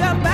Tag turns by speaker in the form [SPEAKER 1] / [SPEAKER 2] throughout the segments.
[SPEAKER 1] shall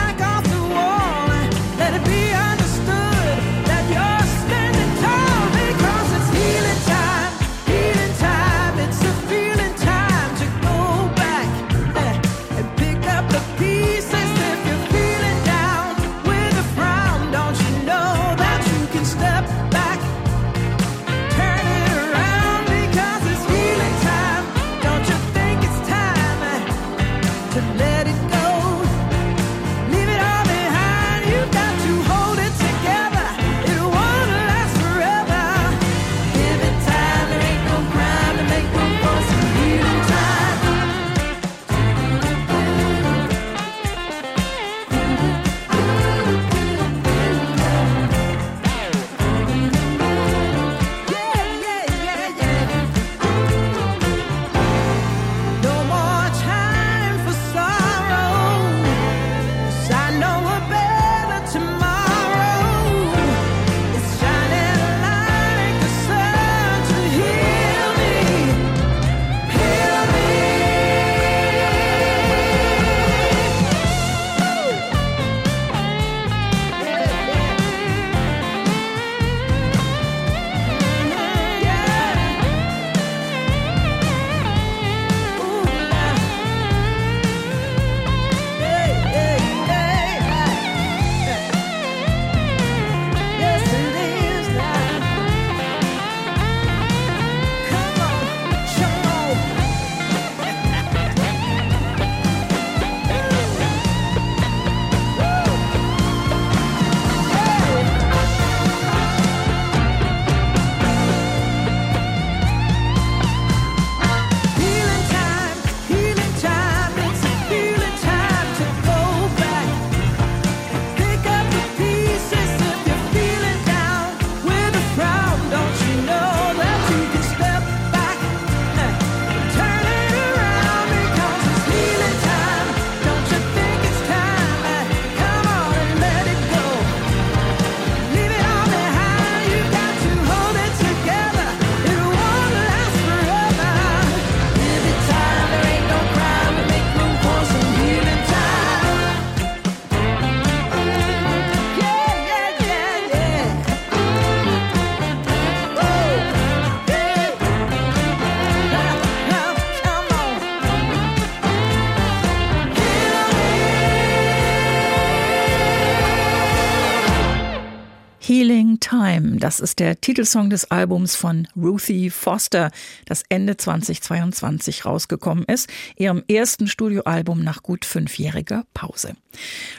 [SPEAKER 1] Das ist der Titelsong des Albums von Ruthie Foster, das Ende 2022 rausgekommen ist, ihrem ersten Studioalbum nach gut fünfjähriger Pause.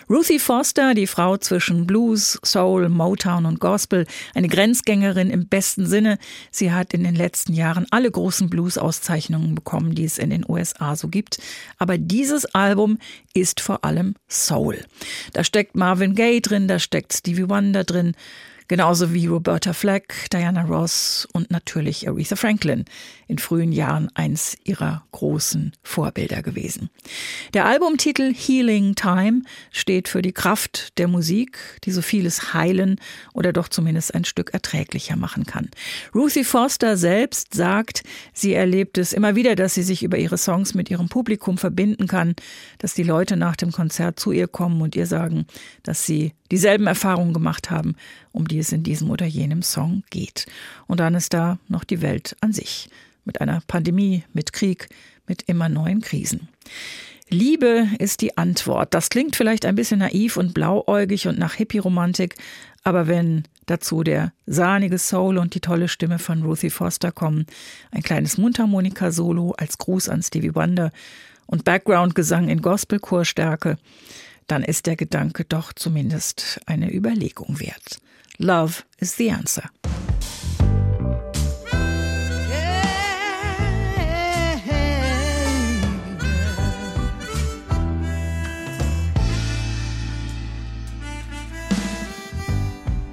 [SPEAKER 1] Ruthie Foster, die Frau zwischen Blues, Soul, Motown und Gospel, eine Grenzgängerin im besten Sinne. Sie hat in den letzten Jahren alle großen Blues-Auszeichnungen bekommen, die es in den USA so gibt. Aber dieses Album ist vor allem Soul. Da steckt Marvin Gaye drin, da steckt Stevie Wonder drin.
[SPEAKER 2] Genauso wie Roberta Flack, Diana Ross und natürlich Aretha Franklin, in frühen Jahren eins ihrer großen Vorbilder gewesen. Der Albumtitel Healing Time steht für die Kraft der Musik, die so vieles heilen oder doch zumindest ein Stück erträglicher machen kann. Ruthie Foster selbst sagt, sie erlebt es immer wieder, dass sie sich über ihre Songs mit ihrem Publikum verbinden kann, dass die Leute nach dem Konzert zu ihr kommen und ihr sagen, dass sie dieselben Erfahrungen gemacht haben, um die es in diesem oder jenem Song geht. Und dann ist da noch die Welt an sich, mit einer Pandemie, mit Krieg, mit immer neuen Krisen. Liebe ist die Antwort. Das klingt vielleicht ein bisschen naiv und blauäugig und nach Hippie-Romantik, aber wenn dazu der sahnige Soul und die tolle Stimme von Ruthie Foster kommen, ein kleines Mundharmonika-Solo als Gruß an Stevie Wonder und Background-Gesang in Gospel-Chorstärke, dann ist der Gedanke doch zumindest eine Überlegung wert. Love is the answer.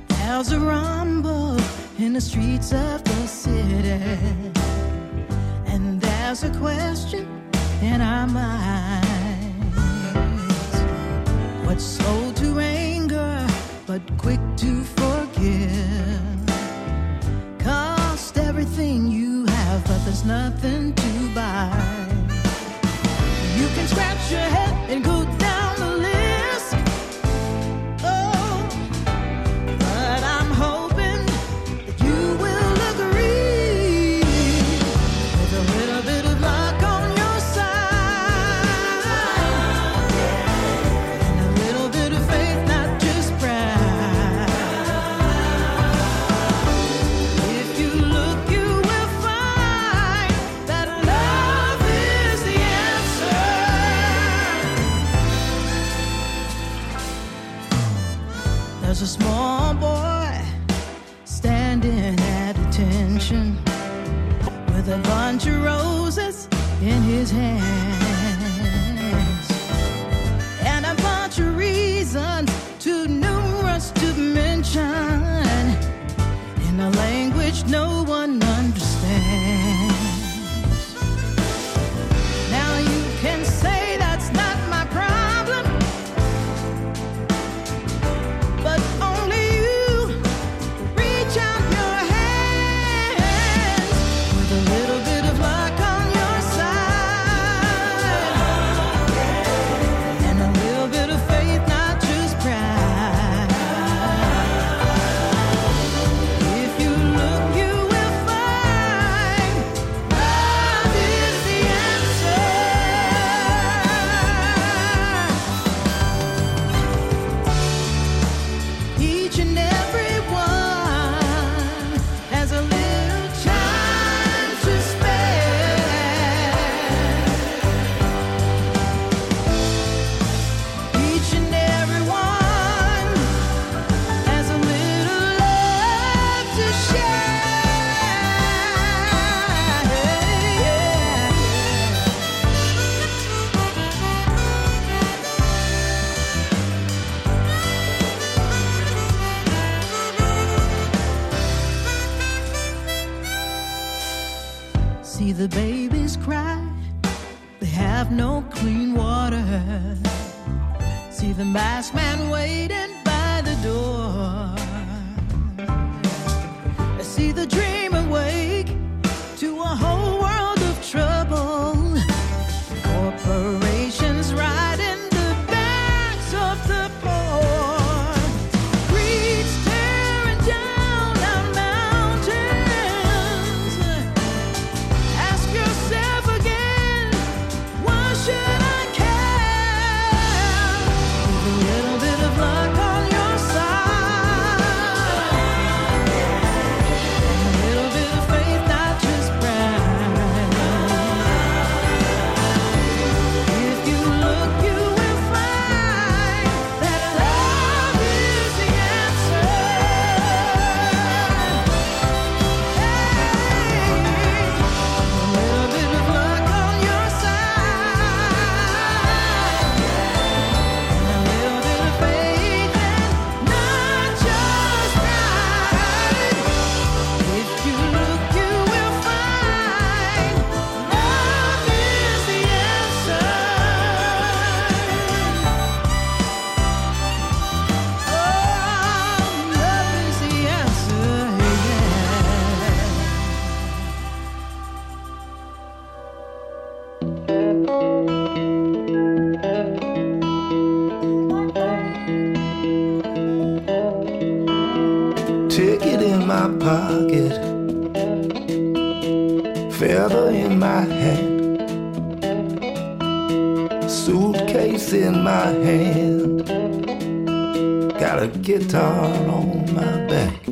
[SPEAKER 1] There's a rumble in the streets of the city, and there's a question in our minds. What's slow to anger, but quick to forgive? Cost everything you have, but there's nothing to buy. You can scratch your head and go See the babies cry, they have no clean water. See the masked man waiting by the door.
[SPEAKER 3] Suitcase in my hand, got a guitar on my back,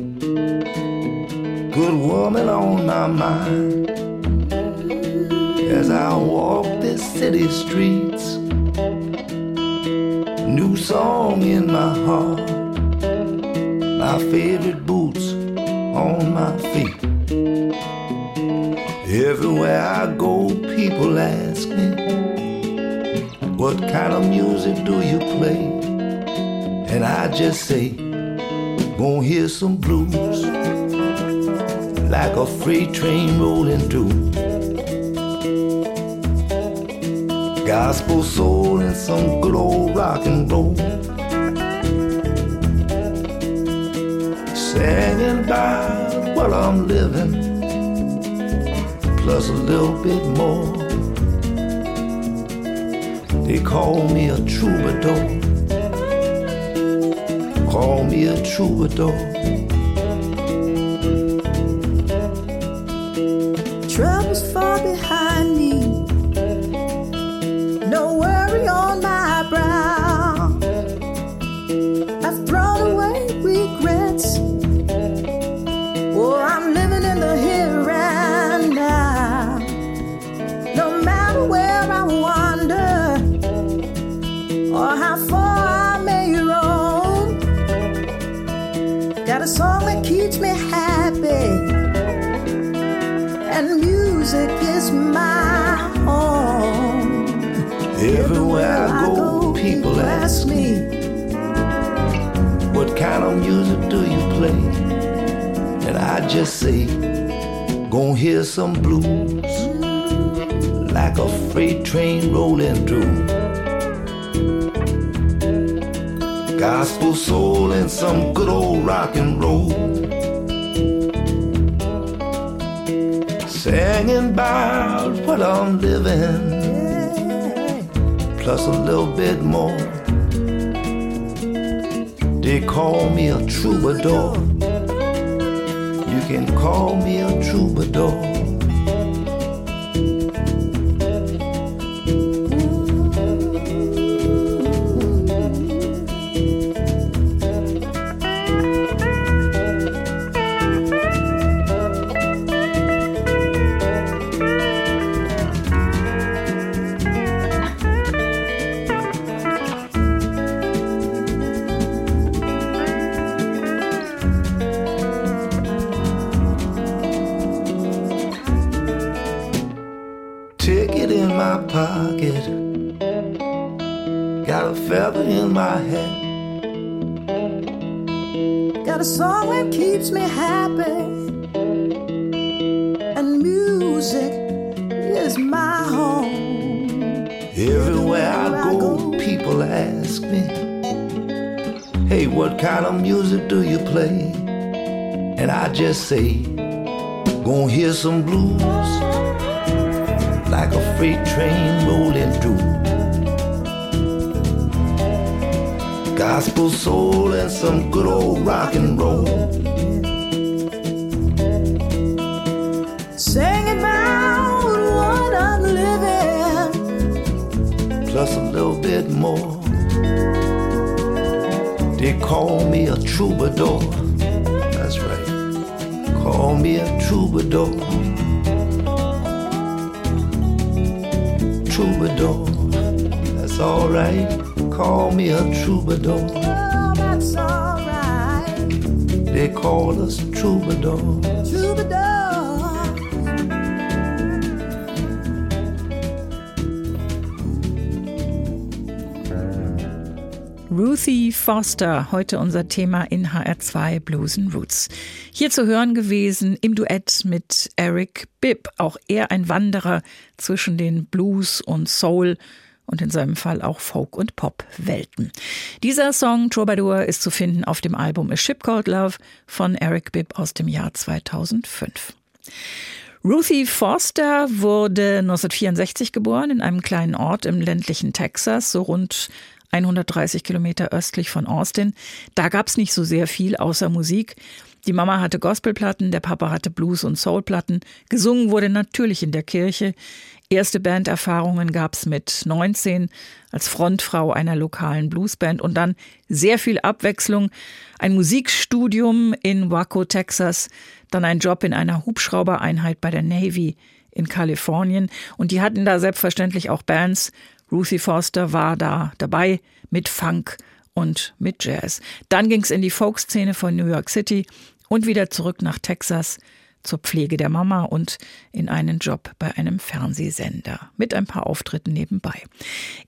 [SPEAKER 3] good woman on my mind. As I walk the city streets, new song in my heart my favorite boots on my feet. Everywhere I go, people ask me, What kind of music do you play? And I just say, Gonna hear some blues, like a freight train rolling through. Gospel soul and some good old rock and roll. singing about what I'm living, plus a little bit more. They call me a troubadour, call me a troubadour.
[SPEAKER 1] And I
[SPEAKER 3] just say, Gonna hear some blues, like a freight train rolling through. Gospel soul and some good old rock and roll. Singing about what I'm living, plus a little bit more. They call me a troubadour. You can call me a troubadour. Pocket, got a feather in my head.
[SPEAKER 1] Got a song that keeps me happy, and music is my home.
[SPEAKER 3] Everywhere I go, people ask me, Hey, what kind of music do you play? And I just say, Gonna hear some blues, like a freight train rolling through. Gospel soul and some good old rock and roll.
[SPEAKER 1] Sing about what I'm living.
[SPEAKER 3] plus a little bit more. They call me a troubadour. That's right. Call me a troubadour. Troubadour. That's alright. Call me a troubadour.
[SPEAKER 1] Oh, that's alright.
[SPEAKER 3] They call us troubadours.
[SPEAKER 1] Troubadour.
[SPEAKER 2] Ruthie Foster, heute unser Thema in HR2 Blues and Roots. Hier zu hören gewesen im Duett mit Eric Bibb, auch er ein Wanderer zwischen den Blues und Soul und in seinem Fall auch Folk- und Pop-Welten. Dieser Song Troubadour ist zu finden auf dem Album A Ship Called Love von Eric Bibb aus dem Jahr 2005. Ruthie Foster wurde 1964 geboren in einem kleinen Ort im ländlichen Texas, so rund 130 Kilometer östlich von Austin. Da gab es nicht so sehr viel außer Musik. Die Mama hatte Gospelplatten, der Papa hatte Blues- und Soulplatten. Gesungen wurde natürlich in der Kirche. Erste Banderfahrungen gab's mit 19 als Frontfrau einer lokalen Bluesband und dann sehr viel Abwechslung. Ein Musikstudium in Waco, Texas, dann ein Job in einer Hubschraubereinheit bei der Navy in Kalifornien. Und die hatten da selbstverständlich auch Bands. Ruthie Foster war da dabei mit Funk und mit Jazz. Dann ging's in die Folkszene von New York City und wieder zurück nach Texas zur Pflege der Mama und in einen Job bei einem Fernsehsender mit ein paar Auftritten nebenbei.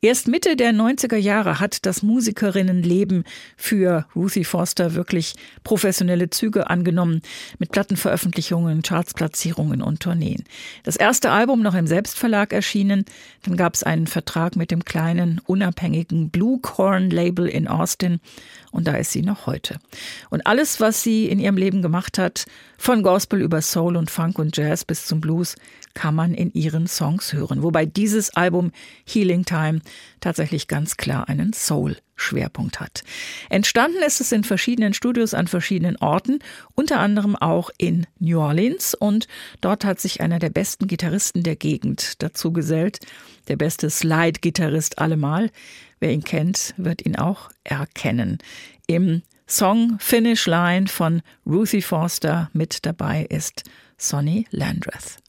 [SPEAKER 2] Erst Mitte der 90er Jahre hat das Musikerinnenleben für Ruthie Foster wirklich professionelle Züge angenommen mit Plattenveröffentlichungen, Chartsplatzierungen und Tourneen. Das erste Album noch im Selbstverlag erschienen, dann gab es einen Vertrag mit dem kleinen unabhängigen Blue Corn Label in Austin und da ist sie noch heute. Und alles, was sie in ihrem Leben gemacht hat, von Gospel über Soul und Funk und Jazz bis zum Blues, kann man in ihren Songs hören. Wobei dieses Album Healing Time tatsächlich ganz klar einen Soul-Schwerpunkt hat. Entstanden ist es in verschiedenen Studios an verschiedenen Orten, unter anderem auch in New Orleans. Und dort hat sich einer der besten Gitarristen der Gegend dazu gesellt. Der beste Slide-Gitarrist allemal. Wer ihn kennt, wird ihn auch erkennen. Im Song Finish Line von Ruthie Forster mit dabei ist Sonny Landreth.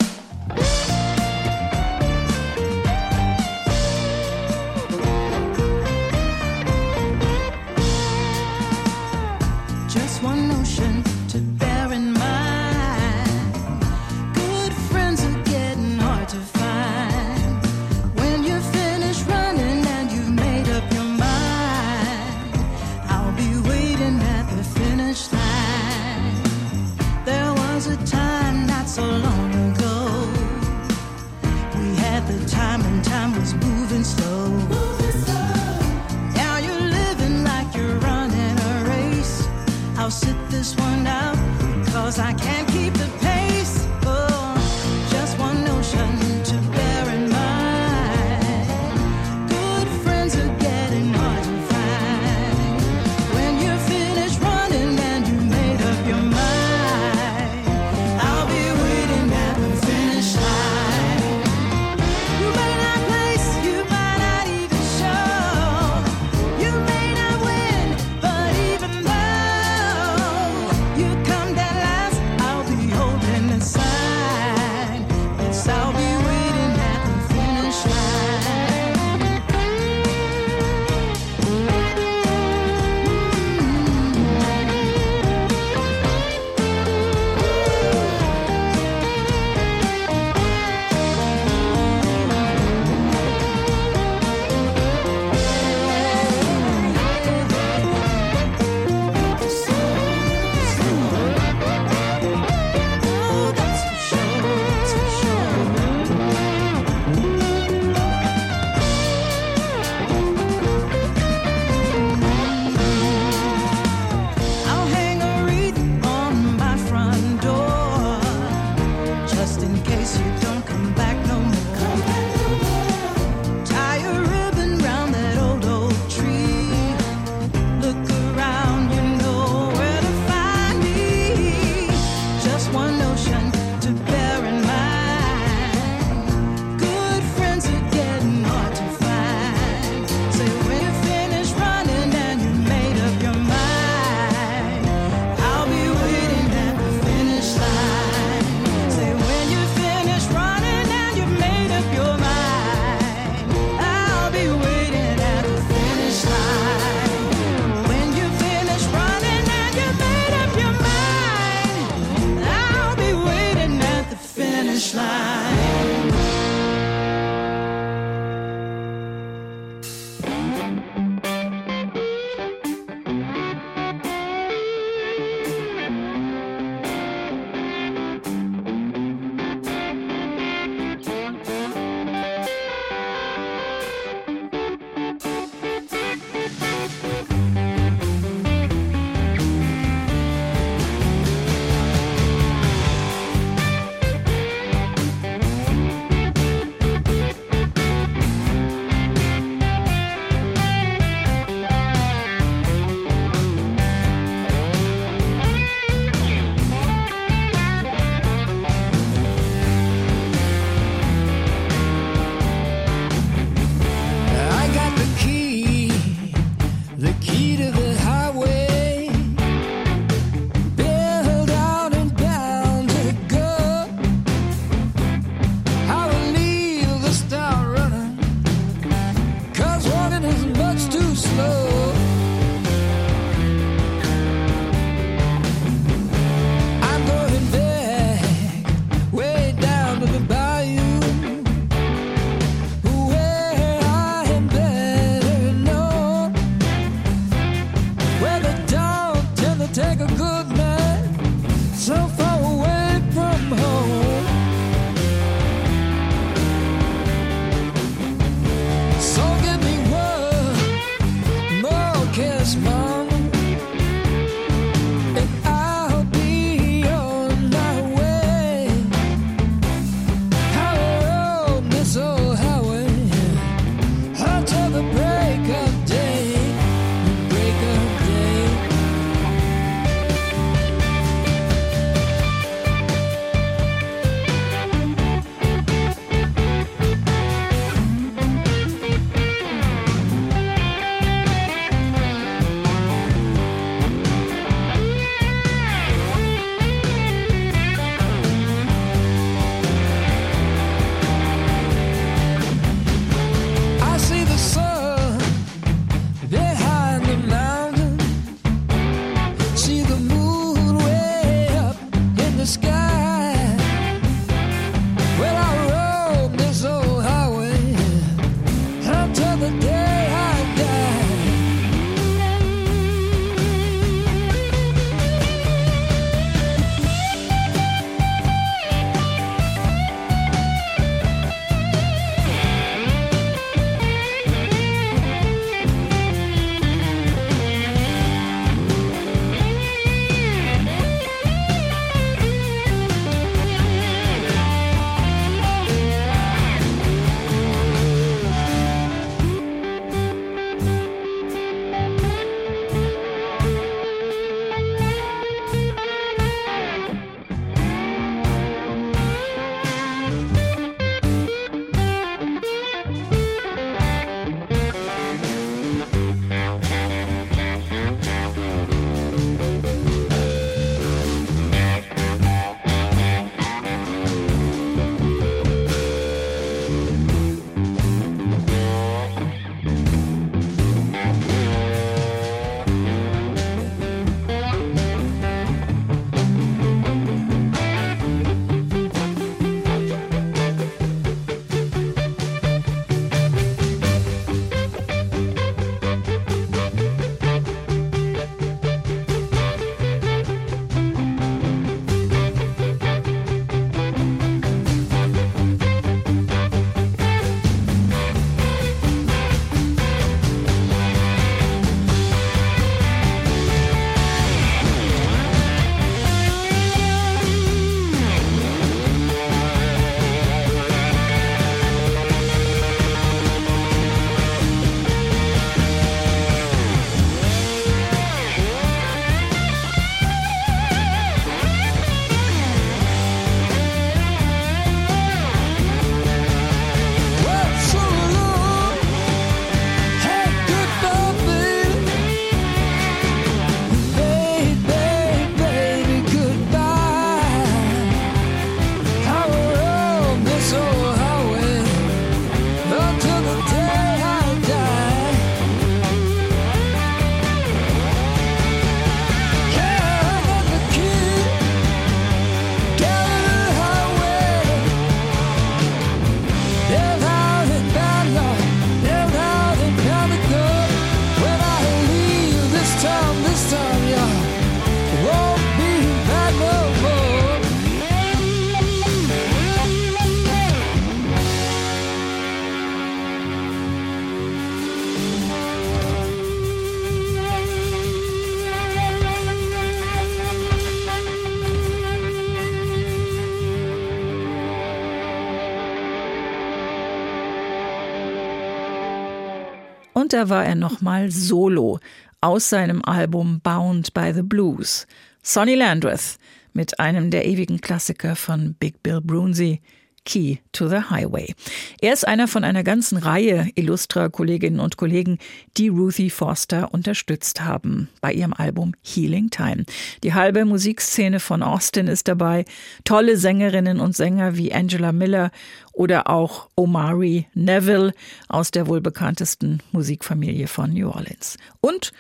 [SPEAKER 2] Da war er nochmal solo aus seinem Album Bound by the Blues. Sonny Landreth mit einem der ewigen Klassiker von Big Bill Brunsey, Key to the Highway. Er ist einer von einer ganzen Reihe illustrer Kolleginnen und Kollegen, die Ruthie Forster unterstützt haben bei ihrem Album Healing Time. Die halbe Musikszene von Austin ist dabei, tolle Sängerinnen und Sänger wie Angela Miller oder auch Omari Neville aus der wohl bekanntesten Musikfamilie von New Orleans. Und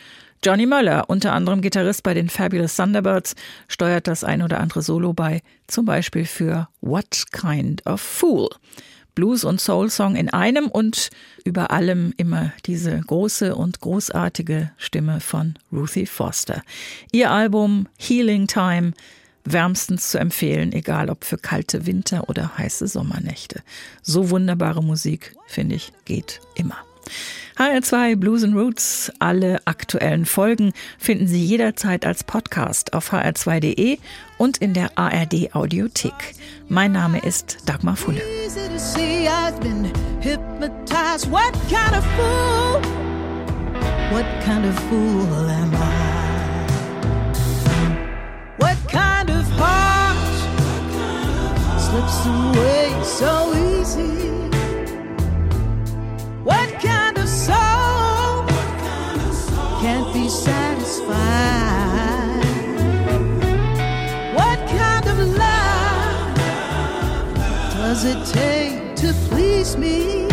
[SPEAKER 2] Johnny Möller, unter anderem Gitarrist bei den Fabulous Thunderbirds, steuert das ein oder andere Solo bei, zum Beispiel für What Kind of Fool. Blues- und Soul-Song in einem und über allem immer diese große und großartige Stimme von Ruthie Foster. Ihr Album Healing Time wärmstens zu empfehlen, egal ob für kalte Winter- oder heiße Sommernächte. So wunderbare Musik, finde ich, geht immer. HR2 Blues and Roots, alle aktuellen Folgen finden Sie jederzeit als Podcast auf hr2.de und in der ARD Audiothek. Mein Name ist Dagmar Fulle.
[SPEAKER 1] Slips away so easy? It take to please me?